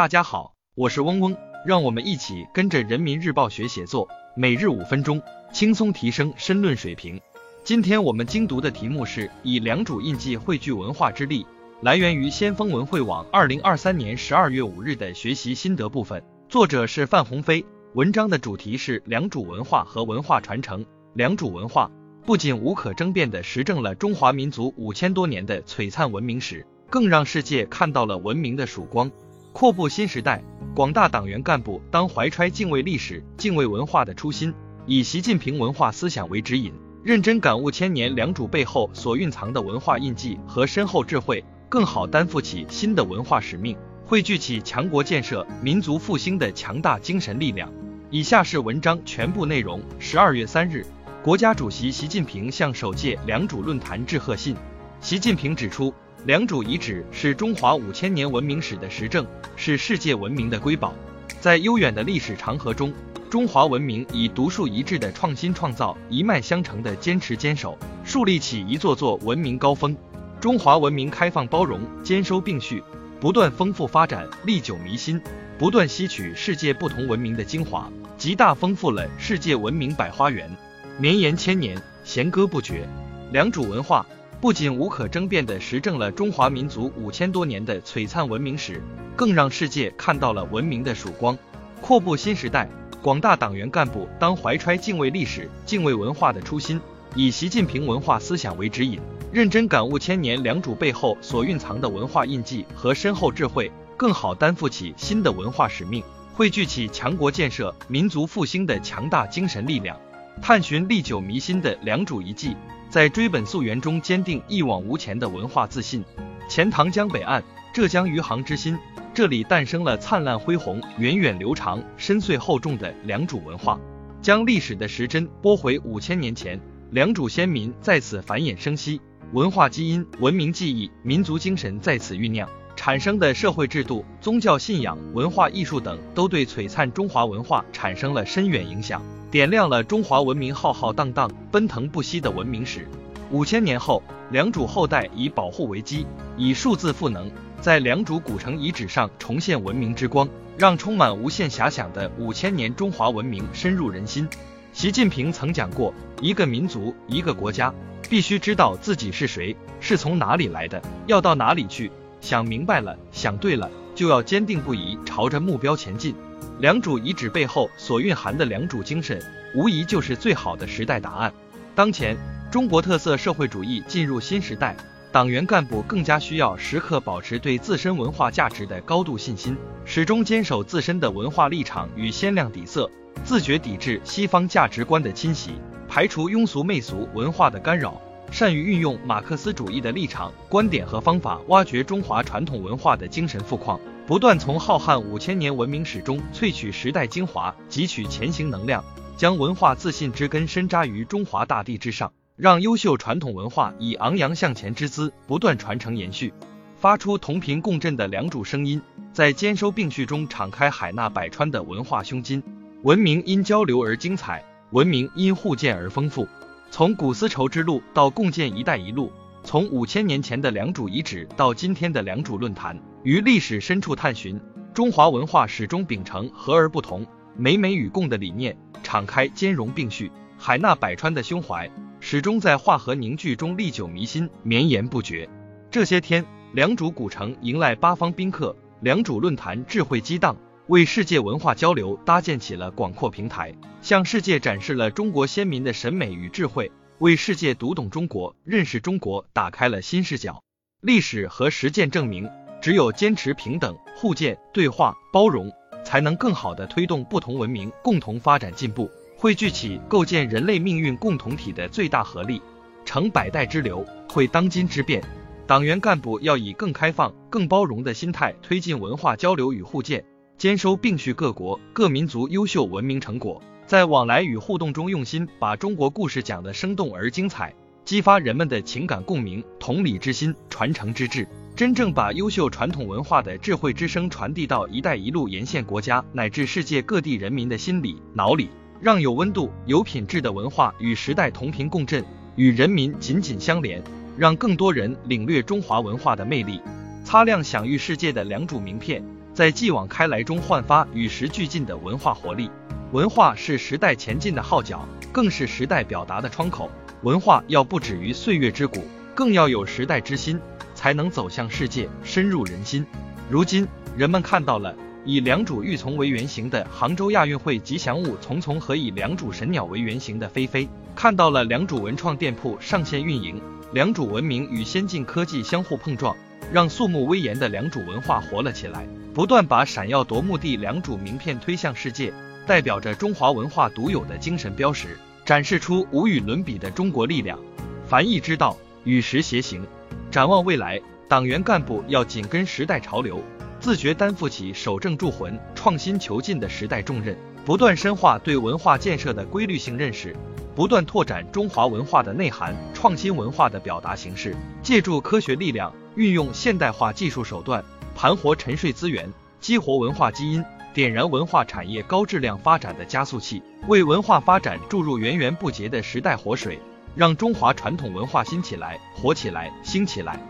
大家好，我是嗡嗡，让我们一起跟着人民日报学写作，每日五分钟，轻松提升申论水平。今天我们精读的题目是以良渚印记汇聚文化之力，来源于先锋文汇网二零二三年十二月五日的学习心得部分，作者是范鸿飞。文章的主题是良渚文化和文化传承。良渚文化不仅无可争辩地实证了中华民族五千多年的璀璨文明史，更让世界看到了文明的曙光。阔步新时代，广大党员干部当怀揣敬畏历史、敬畏文化的初心，以习近平文化思想为指引，认真感悟千年良渚背后所蕴藏的文化印记和深厚智慧，更好担负起新的文化使命，汇聚起强国建设、民族复兴的强大精神力量。以下是文章全部内容。十二月三日，国家主席习近平向首届良渚论坛致贺信。习近平指出。良渚遗址是中华五千年文明史的实证，是世界文明的瑰宝。在悠远的历史长河中，中华文明以独树一帜的创新创造、一脉相承的坚持坚守，树立起一座座文明高峰。中华文明开放包容、兼收并蓄，不断丰富发展、历久弥新，不断吸取世界不同文明的精华，极大丰富了世界文明百花园，绵延千年，弦歌不绝。良渚文化。不仅无可争辩地实证了中华民族五千多年的璀璨文明史，更让世界看到了文明的曙光。阔步新时代，广大党员干部当怀揣敬畏历史、敬畏文化的初心，以习近平文化思想为指引，认真感悟千年良渚背后所蕴藏的文化印记和深厚智慧，更好担负起新的文化使命，汇聚起强国建设、民族复兴的强大精神力量，探寻历久弥新的良渚遗迹。在追本溯源中坚定一往无前的文化自信。钱塘江北岸，浙江余杭之心，这里诞生了灿烂恢宏、源远流长、深邃厚重的良渚文化。将历史的时针拨回五千年前，良渚先民在此繁衍生息，文化基因、文明记忆、民族精神在此酝酿，产生的社会制度、宗教信仰、文化艺术等，都对璀璨中华文化产生了深远影响。点亮了中华文明浩浩荡荡、奔腾不息的文明史。五千年后，良渚后代以保护为基，以数字赋能，在良渚古城遗址上重现文明之光，让充满无限遐想的五千年中华文明深入人心。习近平曾讲过，一个民族、一个国家，必须知道自己是谁，是从哪里来的，要到哪里去。想明白了，想对了，就要坚定不移朝着目标前进。良渚遗址背后所蕴含的良渚精神，无疑就是最好的时代答案。当前，中国特色社会主义进入新时代，党员干部更加需要时刻保持对自身文化价值的高度信心，始终坚守自身的文化立场与鲜亮底色，自觉抵制西方价值观的侵袭，排除庸俗媚俗文化的干扰，善于运用马克思主义的立场、观点和方法，挖掘中华传统文化的精神富矿。不断从浩瀚五千年文明史中萃取时代精华，汲取前行能量，将文化自信之根深扎于中华大地之上，让优秀传统文化以昂扬向前之姿不断传承延续，发出同频共振的良渚声音，在兼收并蓄中敞开海纳百川的文化胸襟。文明因交流而精彩，文明因互鉴而丰富。从古丝绸之路到共建“一带一路”。从五千年前的良渚遗址到今天的良渚论坛，于历史深处探寻，中华文化始终秉承和而不同、美美与共的理念，敞开兼容并蓄、海纳百川的胸怀，始终在化和凝聚中历久弥新、绵延不绝。这些天，良渚古城迎来八方宾客，良渚论坛智慧激荡，为世界文化交流搭建起了广阔平台，向世界展示了中国先民的审美与智慧。为世界读懂中国、认识中国打开了新视角。历史和实践证明，只有坚持平等、互鉴、对话、包容，才能更好地推动不同文明共同发展进步，汇聚起构建人类命运共同体的最大合力，成百代之流，会当今之变。党员干部要以更开放、更包容的心态推进文化交流与互鉴，兼收并蓄各国各民族优秀文明成果。在往来与互动中，用心把中国故事讲得生动而精彩，激发人们的情感共鸣、同理之心、传承之志，真正把优秀传统文化的智慧之声传递到“一带一路”沿线国家乃至世界各地人民的心里、脑里，让有温度、有品质的文化与时代同频共振，与人民紧紧相连，让更多人领略中华文化的魅力，擦亮享誉世界的良渚名片。在继往开来中焕发与时俱进的文化活力。文化是时代前进的号角，更是时代表达的窗口。文化要不止于岁月之谷，更要有时代之心，才能走向世界，深入人心。如今，人们看到了以良渚玉琮为原型的杭州亚运会吉祥物丛丛和以良渚神鸟为原型的飞飞，看到了良渚文创店铺上线运营，良渚文明与先进科技相互碰撞。让肃穆威严的良渚文化活了起来，不断把闪耀夺目的良渚名片推向世界，代表着中华文化独有的精神标识，展示出无与伦比的中国力量。凡易之道，与时偕行。展望未来，党员干部要紧跟时代潮流，自觉担负起守正铸魂、创新求进的时代重任，不断深化对文化建设的规律性认识。不断拓展中华文化的内涵，创新文化的表达形式，借助科学力量，运用现代化技术手段，盘活沉睡资源，激活文化基因，点燃文化产业高质量发展的加速器，为文化发展注入源源不竭的时代活水，让中华传统文化新起来、活起来、兴起来，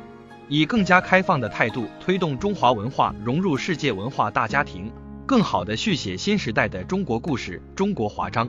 以更加开放的态度推动中华文化融入世界文化大家庭，更好地续写新时代的中国故事、中国华章。